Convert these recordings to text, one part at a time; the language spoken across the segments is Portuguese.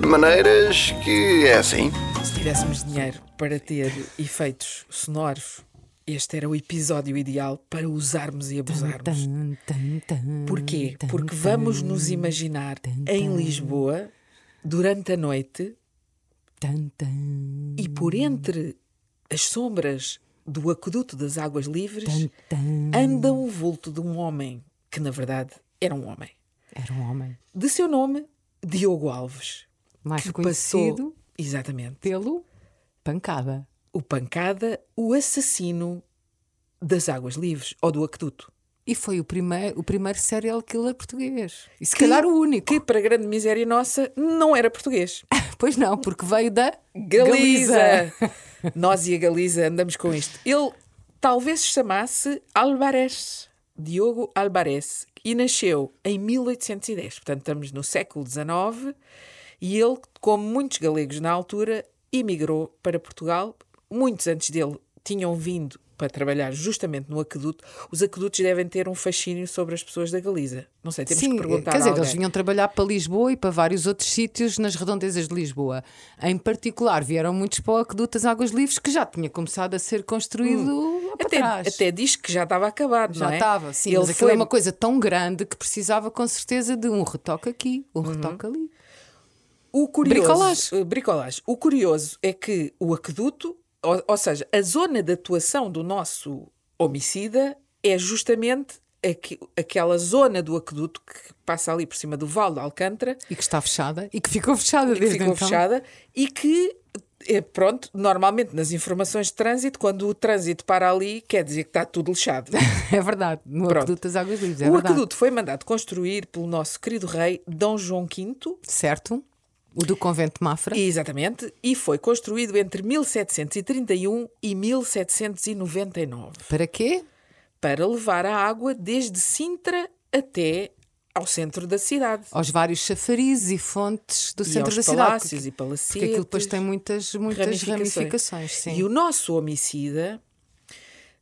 De maneiras que é assim. Se tivéssemos dinheiro para ter efeitos sonoros, este era o episódio ideal para usarmos e abusarmos. Porquê? Porque vamos nos imaginar em Lisboa durante a noite e por entre as sombras do aqueduto das águas livres anda o vulto de um homem que, na verdade, era um homem. Era um homem. De seu nome, Diogo Alves. Mais que conhecido passou exatamente pelo Pancada. o Pancada, o assassino das águas livres ou do aqueduto. E foi o primeiro, o primeiro serial killer português. E se calhar o único. Que, para grande miséria nossa, não era português. Pois não, porque veio da Galiza! Nós e a Galiza andamos com isto. Ele talvez se chamasse Alvarez, Diogo Alvarez, e nasceu em 1810. Portanto, estamos no século XIX. E ele, como muitos galegos na altura, emigrou para Portugal. Muitos antes dele tinham vindo para trabalhar justamente no aqueduto. Os aquedutos devem ter um fascínio sobre as pessoas da Galiza. Não sei, temos Sim, que perguntar quer dizer, eles vinham trabalhar para Lisboa e para vários outros sítios nas redondezas de Lisboa. Em particular, vieram muitos para o Aqueduto das Águas Livres, que já tinha começado a ser construído para Até, até diz que já estava acabado, já não é? estava, sim, Ele mas aquilo foi é uma coisa tão grande que precisava com certeza de um retoque aqui, um retoque ali. O curioso, Bricolage. eh, bricolage. O curioso é que o aqueduto, ou, ou seja, a zona de atuação do nosso homicida é justamente aqui- aquela zona do aqueduto que passa ali por cima do Val de Alcântara, E que está fechada e que ficou fechada que desde ficou então. fechada e que, eh, pronto, normalmente nas informações de trânsito, quando o trânsito para ali, quer dizer que está tudo lixado. É verdade, no Pronto. Aqueduto das Águas Livres, é o verdade. aqueduto foi mandado construir pelo nosso querido rei Dom João V Certo? O do Convento de Mafra. Exatamente, e foi construído entre 1731 e 1799 Para quê? para levar a água desde Sintra até ao centro da cidade. Aos vários chafarizes e fontes do E centro da cidade. palácios e palacetes. Porque aquilo depois tem muitas, muitas ramificações. sim. E o nosso homicida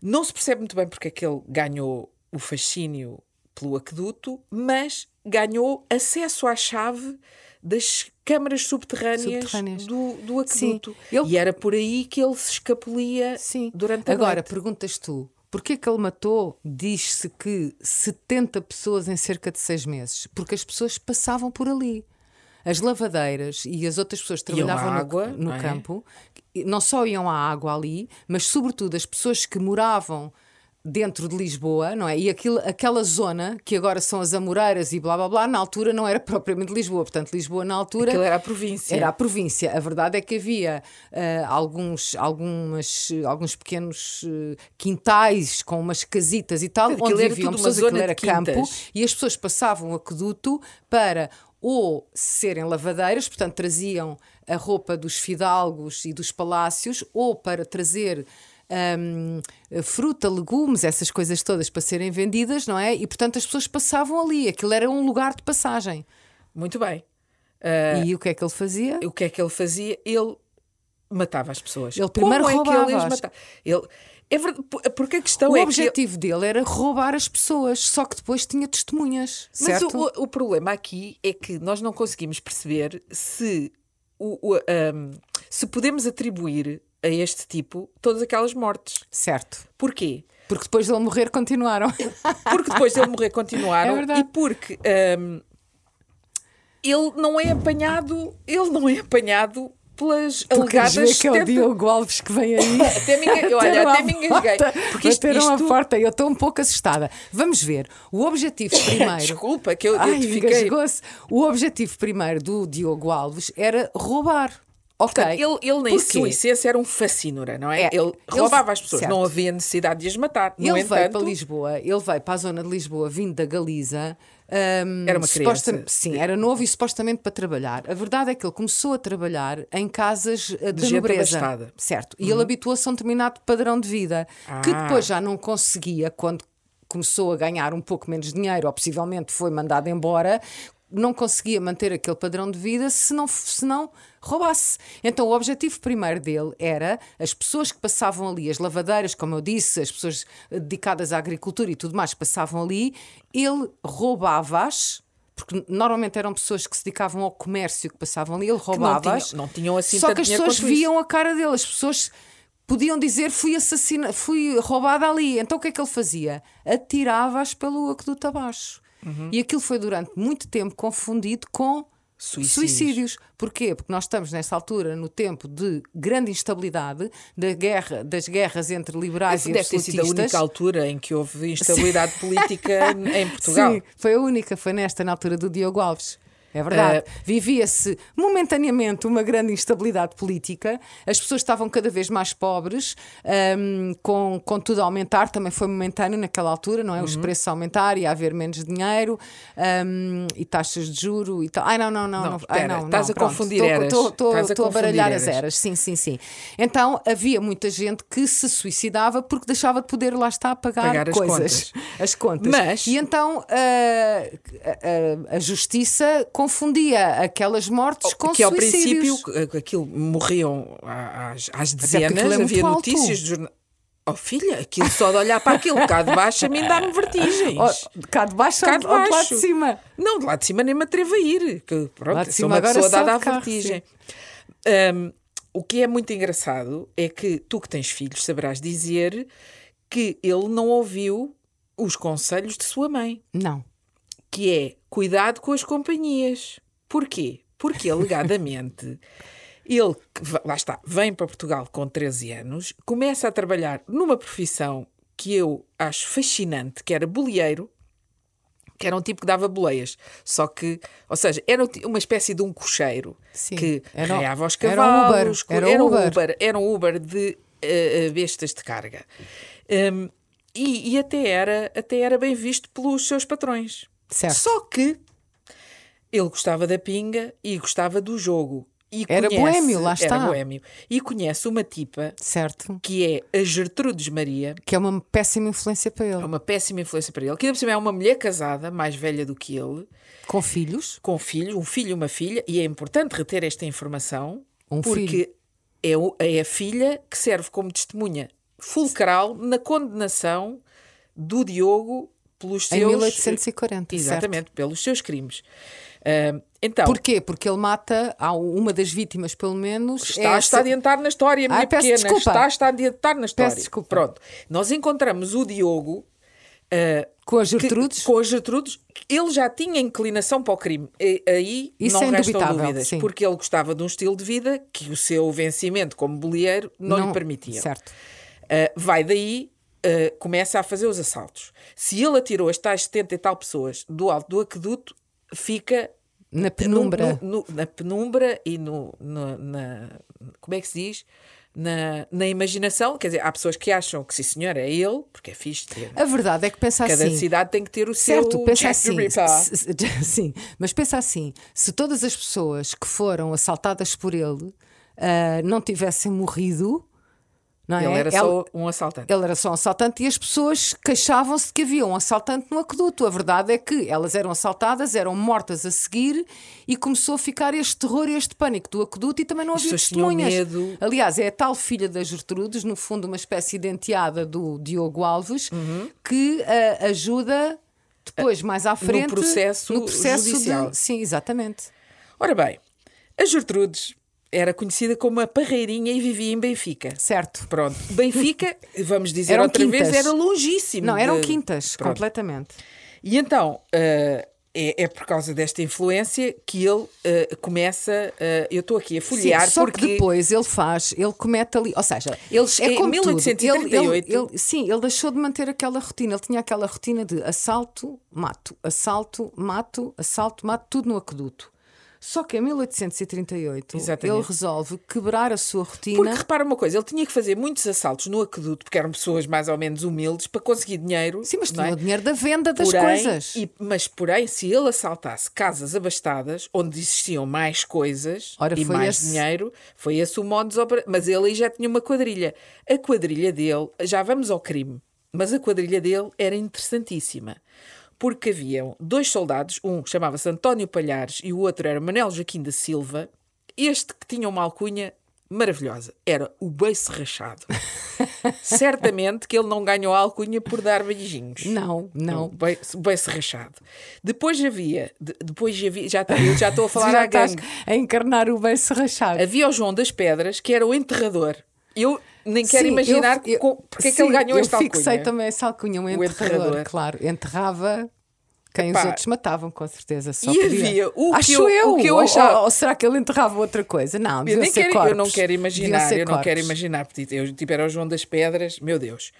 não se percebe muito bem porque é que ele ganhou o fascínio pelo aqueduto, mas ganhou acesso à chave das câmaras subterrâneas, Subterrâneas. Do, do aqueduto. Ele- E era por aí que ele se escapulia Sim. durante a Agora, noite. perguntas tu, porquê que ele matou? Diz-se que 70 pessoas em cerca de seis meses. Porque as pessoas passavam por ali. As lavadeiras e as outras pessoas que trabalhavam no- água, no, não é? campo não só iam à água ali, mas sobretudo as pessoas que moravam dentro de Lisboa, não é? E aquilo, aquela zona que agora são as Amoreiras e blá blá blá, na altura não era propriamente Lisboa. Portanto, Lisboa na altura Aquilo era a província. era a província. A verdade é que havia ah, alguns, algumas, alguns pequenos eh, quintais com umas casitas e tal, Aquilo onde viviam pessoas, aquilo era de campo, e as pessoas passavam o aqueduto para ou serem lavadeiras, portanto traziam a roupa dos fidalgos e dos palácios, ou para trazer hum, fruta, legumes, essas coisas todas para serem vendidas, não é? E portanto as pessoas passavam ali, aquilo era um lugar de passagem. Muito bem. E o que é que ele fazia? O que é que ele fazia? Ele matava as pessoas. Ele primeiro Como é que ele as matava? Ele... É verdade, porque a questão O é objetivo dele era roubar as pessoas, só que depois tinha testemunhas, que... Mas certo? o, o problema aqui é que nós não conseguimos perceber se, o, o, ahm, se podemos atribuir a este tipo todas aquelas mortes. Certo. Porquê? Porque depois dele morrer continuaram. Porque depois dele morrer continuaram É verdade. e porque ahm, ele não é apanhado, ele não é apanhado pelas Porque alegadas que é o 70 Diogo Alves que vem aí. Até me olha, Bateram até me engasguei. Porque isto, Bateram à isto- porta e eu estou um pouco assustada. Vamos ver. O objetivo primeiro. Desculpa, que eu, eu Ai, te fiquei. O objetivo primeiro do Diogo Alves era roubar. Ok. Portanto, ele, ele na sua essência era um fascínora, não é? É. Ele Ele- roubava as pessoas, certo. não havia necessidade de as matar. No Ele entanto, veio para Lisboa, ele veio para a zona de Lisboa, vindo da Galiza. Hum, Era uma criança. Sim, era novo e supostamente para trabalhar. A verdade é que ele começou a trabalhar em casas eh, de, gente nobreza. abastada. Uhum. Certo. E ele habituou-se a um determinado padrão de vida que Ah. depois já não conseguia quando começou a ganhar um pouco menos de dinheiro, ou possivelmente foi mandado embora. Não conseguia manter aquele padrão de vida se não, se não roubasse. Então, o objetivo primeiro dele era as pessoas que passavam ali, as lavadeiras, como eu disse, as pessoas dedicadas à agricultura e tudo mais que passavam ali, ele roubava-as porque normalmente eram pessoas que se dedicavam ao comércio, que passavam ali, ele Que não não tinham assim Só que as pessoas viam a cara dele, as pessoas podiam dizer fui assassina, fui roubada ali. Então o que é que ele fazia? Atirava-as pelo aqueduto abaixo. Uhum. E aquilo foi durante muito tempo confundido com Suicídios. suicídios. Porquê? Porque nós estamos nessa altura no tempo de grande instabilidade, da guerra, das guerras entre liberais e Deve ter sido a absolutistas. única altura em que houve instabilidade política em Portugal. Sim, foi a única, foi nesta, na altura do Diogo Alves. É verdade. Eh, Vivia-se momentaneamente uma grande instabilidade política, as pessoas estavam cada vez mais pobres, hum, com, com tudo a aumentar, também foi momentâneo naquela altura, não é? Uhum. Os preços a aumentar e a haver menos dinheiro hum, e taxas de juro e tal. Ai, não, não, não. Não, não, ai, espera, não, estás a pronto, confundir estou- eras. estou- a a baralhar as eras. eras, sim, sim, sim. Então havia muita gente que se suicidava porque deixava de poder, lá está, pagar, Pagar as coisas. As contas. Mas- E então ah, a, a- a justiça confundia aquelas mortes com que ao suicídios. princípio que- aquilo morriam às, às porque dezenas, é havia notícias de jornal. Oh filha, aquilo só de olhar para aquilo cá de baixo a mim dá-me vertigens. Oh, cá de baixo Cá de ou de lá baixo. de cima? Não, de lá de cima nem me atrevo a ir. Que, pronto, Lá de sou cima uma agora pessoa dada à vertigem. Hum, o que é muito engraçado é que tu que tens filhos saberás dizer que ele não ouviu os conselhos de sua mãe, Não. Que é cuidado com as companhias. Porquê? Porque alegadamente ele, lá está, vem para Portugal com 13 anos, começa a trabalhar numa profissão que eu acho fascinante, que era boleeiro, que era um tipo que dava boleias. Só que, ou seja, era um uma espécie de um cocheiro Sim. que Era um- arreava os era um Uber, cavalos. era um um Uber. Uber, era um Uber de eh, bestas de carga. Hum, e e até, era, até era bem visto pelos seus patrões. Certo. Só que ele gostava da pinga e gostava do jogo. E Era conhece- boémio, lá está. Era boémio. E conhece uma tipa Certo. que é a Gertrudes Maria, Que é uma péssima influência para é ele. uma péssima influência para ele, que ainda por cima é uma mulher casada, mais velha do que ele, Com filhos. com filhos, um filho e uma filha, e é importante reter esta informação, Um porque é, o- é a filha que serve como testemunha fulcral na condenação do Diogo pelos Em seus... 1840. certo. Exatamente, pelos seus crimes. Ah, então, Porquê? Porque ele mata uma das vítimas, pelo menos. Está, é a essa- adiantar na história, minha Ai, peço pequena. desculpa. Está, está a adiantar na história. desculpa. Pronto. Nós encontramos o Diogo ah, Com a que- Gertrudes. com a Gertrudes. Ele já tinha inclinação para o crime. E- aí Isso não é restam dúvidas. sim. Porque ele gostava de um estilo de vida que o seu vencimento como boleeiro não, lhe permitia. Certo. Ah, vai daí, ah, começa a fazer os assaltos. Se ele atirou as tais 70 e tal pessoas do alto do aqueduto, fica Na penumbra. no- no- na penumbra e no, no- na. Como é que se diz? Na, na imaginação, quer dizer, há pessoas que acham que sim, senhor, é ele, porque é fixe. ter- A verdade é que pensa Cada assim. cidade tem que ter o Certo, seu pensa assim, se- se- sim, mas pensa assim: se todas as pessoas que foram assaltadas por ele ah, não tivessem morrido, não é? Ele era Ela- só um assaltante. ele era só um assaltante e as pessoas queixavam-se de que havia um assaltante no aqueduto. A verdade é que elas eram assaltadas, eram mortas a seguir e começou a ficar este terror e este pânico do aqueduto e também não As havia testemunhas. medo. Aliás, é a tal filha da Gertrudes, no fundo, uma espécie de enteada do Diogo Alves, Uhum. que ah, ajuda depois, mais à frente, processo no processo judicial. de. Sim, exatamente. Ora bem, a Gertrudes era conhecida como a Parreirinha e vivia em Benfica. Certo. Pronto, Benfica, vamos dizer Eram outra vez, quintas. era longíssimo. Não, eram de- quintas, Pronto. completamente. E então, eh, é, é por causa desta influência que ele eh, começa. eh, eu estou aqui a folhear Sim, só porque. que depois ele faz, ele comete ali, ou seja, Eles, é em como tudo. 1838, Ele, ele- ele- sim, ele deixou de manter aquela rotina. Ele tinha aquela rotina de assalto, mato, assalto, mato, assalto, mato, tudo no aqueduto. Só que em 1838 Exatamente. ele resolve quebrar a sua rotina. Porque repara uma coisa, ele tinha que fazer muitos assaltos no aqueduto, porque eram pessoas mais ou menos humildes, para conseguir dinheiro. Sim, mas tinha é? o dinheiro da venda das Porém, coisas. e- mas, porém, se ele assaltasse casas abastadas, onde existiam mais coisas Ora, e mais esse- dinheiro, foi esse o modus operandi. Mas ele aí já tinha uma quadrilha. A quadrilha dele, já vamos ao crime, mas a quadrilha dele era interessantíssima. Porque haviam dois soldados, um chamava-se António Palhares e o outro era Manel Joaquim da Silva. Este que tinha uma alcunha maravilhosa. Era o beiço rachado. Certamente que ele não ganhou a alcunha por dar beijinhos. Não, não. O beiço, rachado. Depois havia, de- depois havia, já, eu já estou a falar já à gangue. a encarnar o beiço rachado. Havia o João das Pedras, que era o enterrador. Eu nem quero Sim, imaginar eu- eu- porque é que sim, ele ganhou eu esta fixei alcunha. também essa alcunha, um enterrador, enterrador. claro. Enterrava quem Epá. os outros matavam, com certeza. Só E podia. havia o que Acho eu- eu, o que eu achava- Ou, ou será que ele enterrava outra coisa? Não, Eu, nem quero, corpos. eu não quero imaginar, eu não quero imaginar, porque eu, tipo, era o João das Pedras, meu Deus.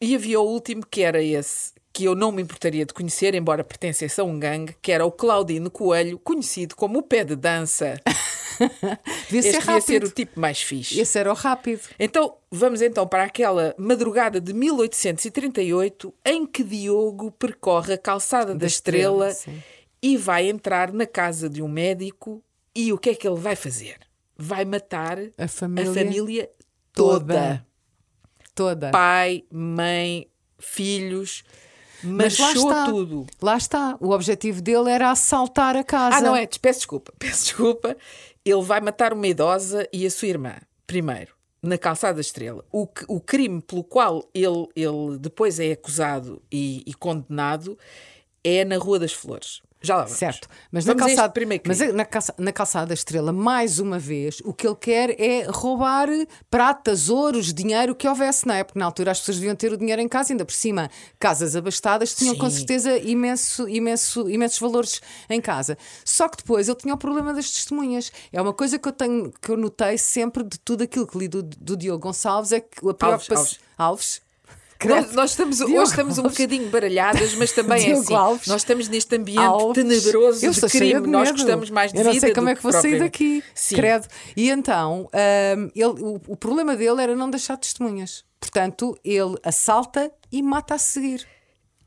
E havia o último que era esse, que eu não me importaria de conhecer, embora pertencesse a um gangue, que era o Claudino Coelho, conhecido como o pé de dança. Devia ser Este devia ser rápido. o tipo mais fixe. Esse era o rápido. Então, vamos então para aquela madrugada de 1838 em que Diogo percorre a calçada da, Da Estrela, Estrela, e vai entrar na casa de um médico e o que é que ele vai fazer? Vai matar A família, a família toda. toda. Pai, mãe, filhos, Mas lá machou está. tudo. Lá está. O objetivo dele era assaltar a casa. Ah, não é? Peço desculpa, peço desculpa. Ele vai matar uma idosa e a sua irmã, primeiro, na Calçada da Estrela. O, que- o crime pelo qual ele, ele depois é acusado e, e condenado é na Rua das Flores. Já lá vamos. Certo, mas, na Vamos a este calçada, mas na, calça- na calçada da estrela, mais uma vez, o que ele quer é roubar pratas, ouros, dinheiro que houvesse, não é? Porque na altura as pessoas deviam ter o dinheiro em casa, ainda por cima, casas abastadas tinham com Sim. certeza imenso, imenso, imensos valores em casa. Só que depois ele tinha o problema das testemunhas. É uma coisa que eu tenho, que eu notei sempre de tudo aquilo que li do, do Diogo Gonçalves, é que a preocupação. Alves. Alves. Nós, nós estamos, Diogo hoje estamos um bocadinho baralhadas, mas também é Diogo assim. Alves. Nós estamos neste ambiente Alves. tenebroso Eu de crime. de Nós gostamos mais de Eu não vida sei como é que vou sair daqui. Sim. Credo. E então, hum, ele, o, o problema dele era não deixar testemunhas. Portanto, ele assalta e mata a seguir.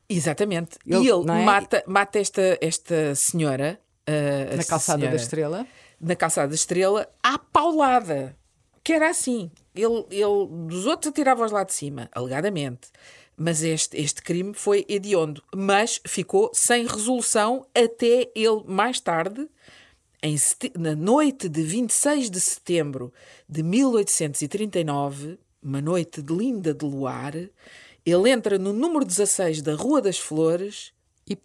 Exatamente. Ele- e ele é? mata, mata esta, esta senhora ah, Na calçada senhora, da estrela. Na calçada da estrela, à paulada. Que era assim. Ele, ele dos outros atirava-os lá de cima, alegadamente. Mas este, este crime foi hediondo. Mas ficou sem resolução até ele, mais tarde, em na noite de 26 de setembro de 1839, uma noite de linda de luar, ele entra no número 16 da Rua das Flores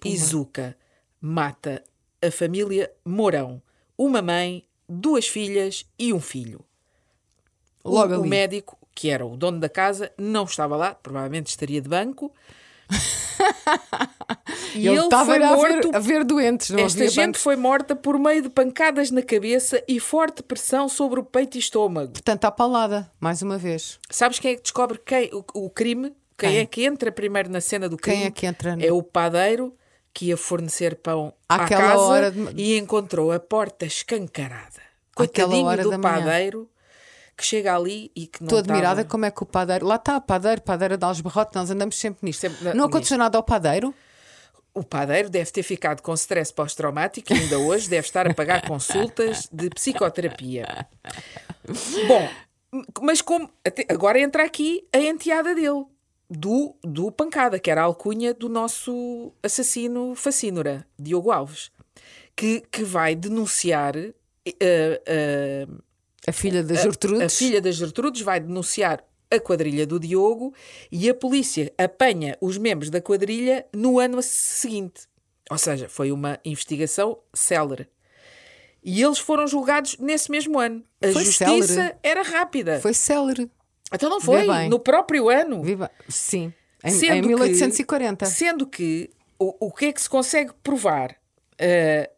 E Zuca mata a família Mourão, uma mãe, duas filhas e um filho. O- Logo o, ali. médico, que era o dono da casa, não estava lá, provavelmente estaria de banco. e ele ele, estava a morto ver, a ver doentes. Não esta gente bancos. foi morta por meio de pancadas na cabeça e forte pressão sobre o peito e estômago. Portanto, à palada, mais uma vez. Sabes quem é que descobre quem, o, o crime? Quem, Quem? é que entra primeiro na cena do Quem crime? é que entra no- É o padeiro que ia fornecer pão Àquela à casa hora de- e encontrou a porta escancarada. Àquela Coitadinho hora do da manhã. Que chega ali e que não Estou admirada como é que o padeiro. Lá está, padeiro, padeira de Algesbarrote, nós andamos sempre nisto. Sempre não aconteceu nada ao padeiro? O padeiro deve ter ficado com stress pós-traumático e ainda hoje deve estar a pagar consultas de psicoterapia. Bom, mas como. agora entra aqui a enteada dele, do, do Pancada, que era a alcunha do nosso assassino facínora, Diogo Alves, que, que vai denunciar. eh, eh, A filha da Gertrudes. a filha das Gertrudes vai denunciar a quadrilha do Diogo e a polícia apanha os membros da quadrilha no ano seguinte. Ou seja, foi uma investigação célere. E eles foram julgados nesse mesmo ano. A Foi justiça célere. era rápida. Foi célere. Então não foi? No próprio ano. Viva. Sim. Em, Sendo em que- 1840. Sendo que o, o que é que se consegue provar? Ah,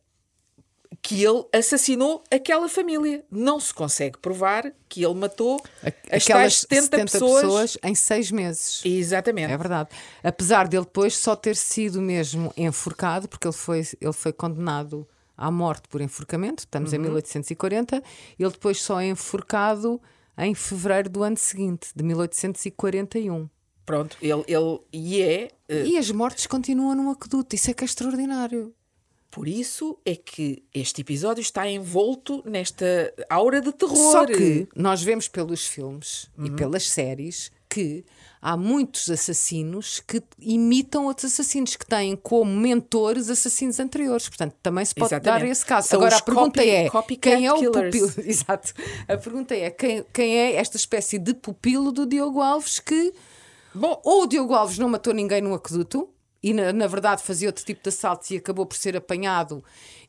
que ele assassinou aquela família. Não se consegue provar que ele matou as tais 70, pessoas. em seis meses. Exatamente. É verdade. Apesar dele depois só ter sido mesmo enforcado, porque ele foi, ele foi condenado à morte por enforcamento, estamos Uhum. em 1840, ele depois só é enforcado em fevereiro do ano seguinte, de 1841. Pronto, ele, ele e é. eh, E as mortes continuam num aqueduto, isso é que é extraordinário. Por isso é que este episódio está envolto nesta aura de terror. Só que nós vemos pelos filmes Uhum. e pelas séries que há muitos assassinos que imitam outros assassinos, que têm como mentores assassinos anteriores. Portanto, também se pode Exatamente. dar esse caso. São Agora, a pergunta copy- é: quem é o pupilo? Exato. A pergunta é: quem, quem é esta espécie de pupilo do Diogo Alves que. Bom, Ou o Diogo Alves não matou ninguém no aqueduto e, na, na verdade, fazia outro tipo de assaltos e acabou por ser apanhado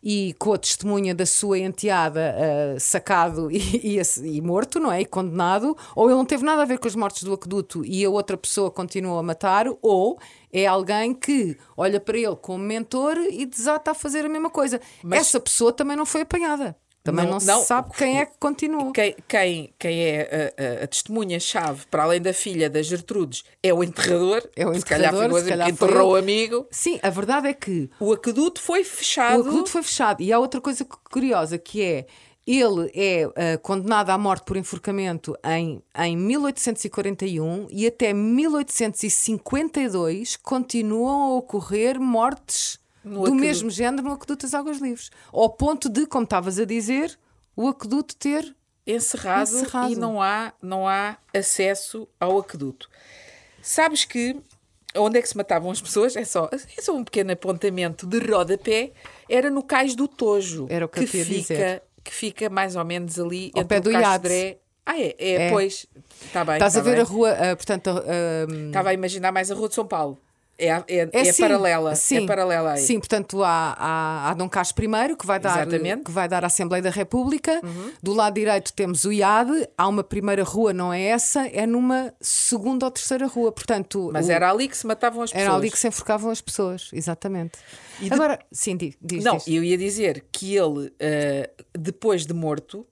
e com a testemunha da sua enteada ah, sacado e, e e morto, não é? E condenado. Ou ele não teve nada a ver com as mortes do aqueduto e a outra pessoa continuou a matar. Ou é alguém que olha para ele como mentor e desata a fazer a mesma coisa. Essa pessoa também não foi apanhada. Também não, Não- se não. sabe quem é que continuou. quem, quem, quem é a, a- a testemunha-chave, para além da filha da Gertrudes, é o enterrador. É o Se calhar enterrador, se assim, calhar que enterrou o amigo. Sim, a verdade é que O aqueduto foi fechado. O aqueduto foi fechado. E há outra coisa cu- curiosa que é. Ele é ah, condenado à morte por enforcamento em, em 1841 e até 1852 continuam a ocorrer mortes No do aqueduto. mesmo género no aqueduto das Águas Livres. Ao ponto de, como estavas a dizer, o aqueduto ter. encerrado, Encerrado. e não há, não há acesso ao aqueduto. Sabes que onde é que se matavam as pessoas? É só, é só um pequeno apontamento de rodapé. Era no cais do Tojo. Era o que ia fica, dizer. que fica mais ou menos ali Ao entre pé do Cais de iate. Dré. Ah, é, é, É. pois. Está bem. Estás tá a ver bem. a rua, ah, portanto, ah, Estava a imaginar mais a Rua de São Paulo. É, é, É, é sim, paralela. Sim, É paralela aí. Sim, portanto há, há, há Dom Carlos I que vai, dar, Exatamente. Uhum. que vai dar a Assembleia da República. Do lado direito temos o IAD, há uma primeira rua, não é essa, é numa segunda ou terceira rua. Portanto, Mas o- era ali que se matavam as pessoas. era ali que se enforcavam as pessoas, exatamente. De- Agora, sim, di- diz, Não, diz. eu ia dizer que ele, eh, depois de morto,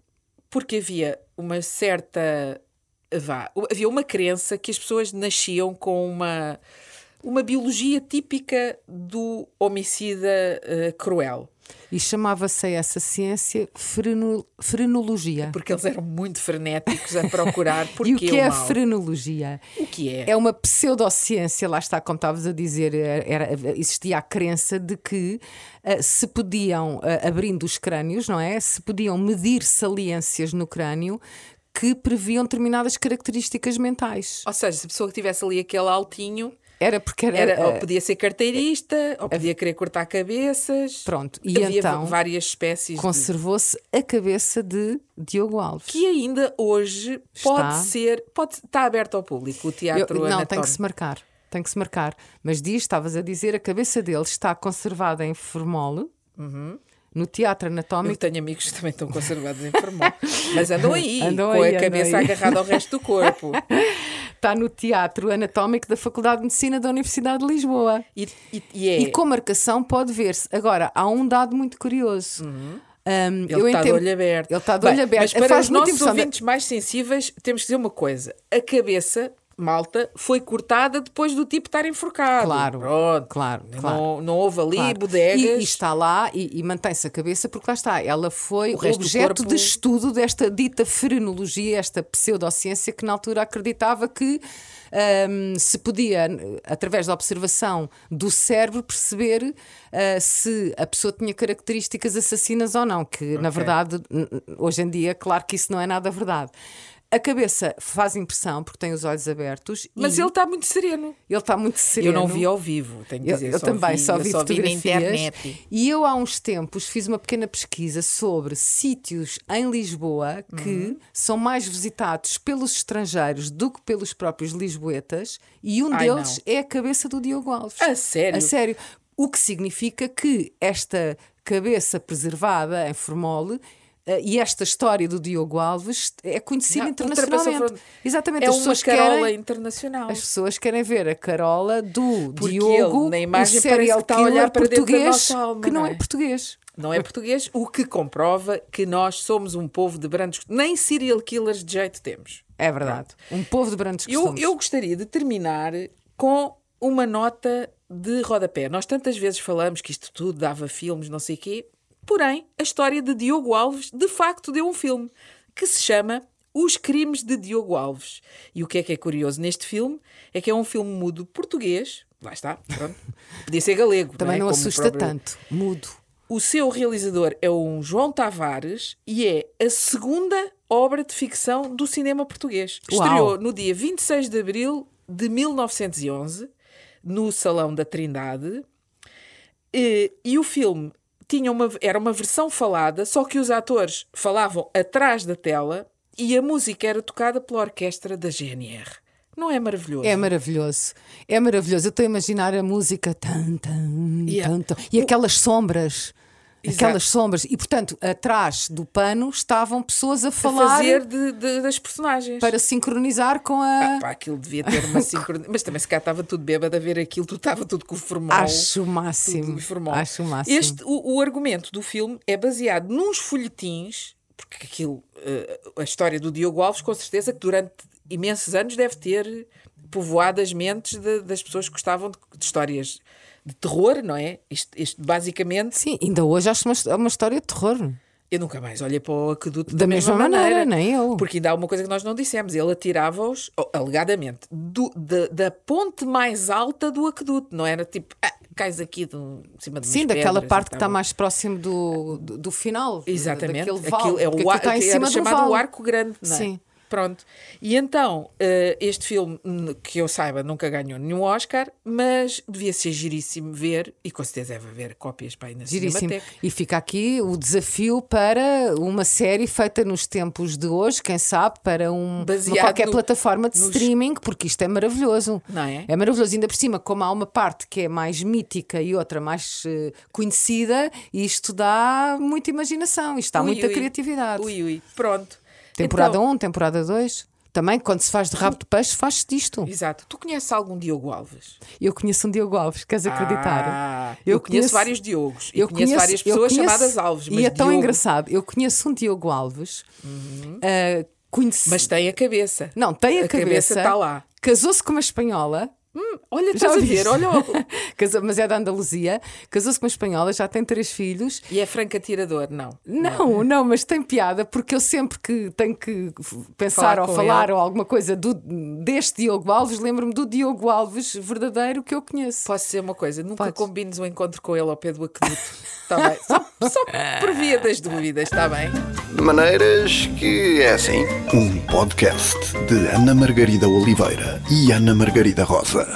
porque havia uma certa. Vá, havia uma crença que as pessoas nasciam com uma, uma biologia típica do homicida eh, cruel. E chamava-se a essa ciência freno- frenologia. Porque eles eram muito frenéticos a procurar porque E o que é a mal. frenologia? O que é? É uma pseudociência, lá está, como estavas a dizer, era, existia a crença de que ah, se podiam, ah, abrindo os crânios, não é? Se podiam medir saliências no crânio que previam determinadas características mentais. Ou seja, se a pessoa que tivesse ali aquele altinho, Era porque era. era, ou ah, podia ser carteirista, ou podia querer cortar cabeças. Pronto, e havia então várias espécies de conservou-se a cabeça de Diogo Alves. que ainda hoje pode Está. ser, pode, está aberto ao público, o Eu- teatro não, tem que se marcar. Tem que se marcar. Mas diz, estavas a dizer, a cabeça dele está conservada em formol, no Teatro Eu Anatómico. tenho amigos que também estão conservados em formol, mas andam aí, Andam com aí, a cabeça aí. agarrada ao resto do corpo. Está no Teatro Anatómico da Faculdade de Medicina da Universidade de Lisboa. E, e- e é, E com marcação pode ver-se. Agora, há um dado muito curioso. Um, Uhum. ele eu está de entendo- olho aberto. Ele está de Bem, olho aberto. Mas para Faz os nossos de- ouvintes mais sensíveis, temos que dizer uma coisa: a cabeça, malta, foi cortada depois do tipo estar enforcado. Claro, Pronto. claro, Não, claro. não houve ali Claro. bodegas. E, e está lá e, e mantém-se a cabeça porque lá está. Ela foi objeto corpo- de estudo desta dita frenologia, esta pseudociência que na altura acreditava que hum, se podia, através da observação do cérebro, perceber ah, se a pessoa tinha características assassinas ou não. Que na verdade, hoje em dia, claro que isso não é nada verdade. A cabeça faz impressão porque tem os olhos abertos Mas e ele está muito sereno. ele está muito sereno. Eu não vi ao vivo, tenho que Eu, dizer. eu também só vi eu só vi na internet. E eu há uns tempos fiz uma pequena pesquisa sobre sítios em Lisboa que Uhum. são mais visitados pelos estrangeiros do que pelos próprios lisboetas e um Ai, deles é a cabeça do Diogo Alves. A sério? A sério. O que significa que esta cabeça preservada em formol e esta história do Diogo Alves é conhecida Já internacionalmente. Exatamente, É as uma pessoas carola querem internacional. as pessoas querem ver a Carola do Porque Diogo, ele, na imagem, serial que olhar para português, alma, que não é é? português. Não é português, o que comprova que nós somos um povo de brandos. Nem serial killers de jeito temos. É verdade. Um povo de brandos Eu, eu gostaria de terminar com uma nota de rodapé. Nós tantas vezes falamos que isto tudo dava filmes, não sei o quê. Porém, a história de Diogo Alves de facto deu um filme que se chama Os Crimes de Diogo Alves. E o que é que é curioso neste filme é que é um filme mudo português. Lá está, pronto. Podia ser galego. Também não, não é? Como o assusta próprio- tanto. Mudo. o seu realizador é um João Tavares e é a segunda obra de ficção do cinema português. Uau. Estreou no dia 26 de abril de 1911, no Salão da Trindade. E, e o filme tinha uma, era uma versão falada, só que os atores falavam atrás da tela e a música era tocada pela orquestra da GNR. Não é maravilhoso? É maravilhoso. É maravilhoso. Eu estou a imaginar a música tan, tan, Yeah. tan, tan, e aquelas sombras. Exato. Aquelas sombras. E portanto, atrás do pano estavam pessoas a a falar fazer de- de- das personagens. para sincronizar com a. Ah, pá, aquilo devia ter uma sincronização. Mas também se cá estava tudo bêbado a ver aquilo, tu estava tudo com o formol. Acho o máximo. informal. Acho o máximo. Este, o, o argumento do filme é baseado nos folhetins, porque aquilo, eh, a história do Diogo Alves, com certeza que durante imensos anos deve ter povoado as mentes de- das pessoas que gostavam de, de histórias de terror, não é? Isto, isto basicamente, Sim, ainda hoje acho uma, uma história de terror. eu nunca mais olhei para o aqueduto Da mesma maneira, nem eu. Porque ainda há uma coisa que nós não dissemos. Ele atirava-os, alegadamente, do- da, da ponte mais alta do aqueduto. Não era tipo, ah, cais aqui de, um- de cima de Sim, daquela parte que está mais próximo do, do, do final. Exatamente. Daquele vale. Aquilo é o ar, do chamado o Arco Grande, não é? Sim. Pronto. E então, eh, este filme, que eu saiba, nunca ganhou nenhum Oscar, mas devia ser giríssimo ver, e com certeza deve haver cópias para aí na Giríssimo. Cinemateca. E fica aqui o desafio para uma série feita nos tempos de hoje, quem sabe, para um, qualquer no- plataforma de nos- streaming, porque isto é maravilhoso. Não é? É maravilhoso. Ainda por cima, como há uma parte que é mais mítica e outra mais eh, conhecida, isto dá muita imaginação, isto dá Ui, muita ui. criatividade. Ui, ui. Pronto. Temporada Então, 1, temporada 2. Também, quando se faz de rabo de peixe, faz-se disto. Exato. Tu conheces algum Diogo Alves? Eu conheço um Diogo Alves, queres acreditar? Ah, eu, conheço, vários Diogos. Eu conheço, várias eu pessoas conheço- chamadas Alves. Mas E é tão Diogo- engraçado. Eu conheço um Diogo Alves, ah, conheci. Mas tem a cabeça. não, tem a, a cabeça está lá. Casou-se com uma espanhola. Olha, Já estás a ver, olha. o- mas é da Andaluzia. Casou-se com uma espanhola, já tem três filhos. E é franco atirador, não. Não, não, mas tem piada porque eu sempre que tenho que pensar Falar ou falar ele. ou alguma coisa do, deste Diogo Alves, lembro-me do Diogo Alves verdadeiro que eu conheço. Posso dizer uma coisa? Nunca Podes. combines um encontro com ele ao pé do aqueduto. Está bem? Só, só por via das dúvidas, está bem? De maneiras que é assim. Um podcast de Ana Margarida Oliveira e Ana Margarida Rosa.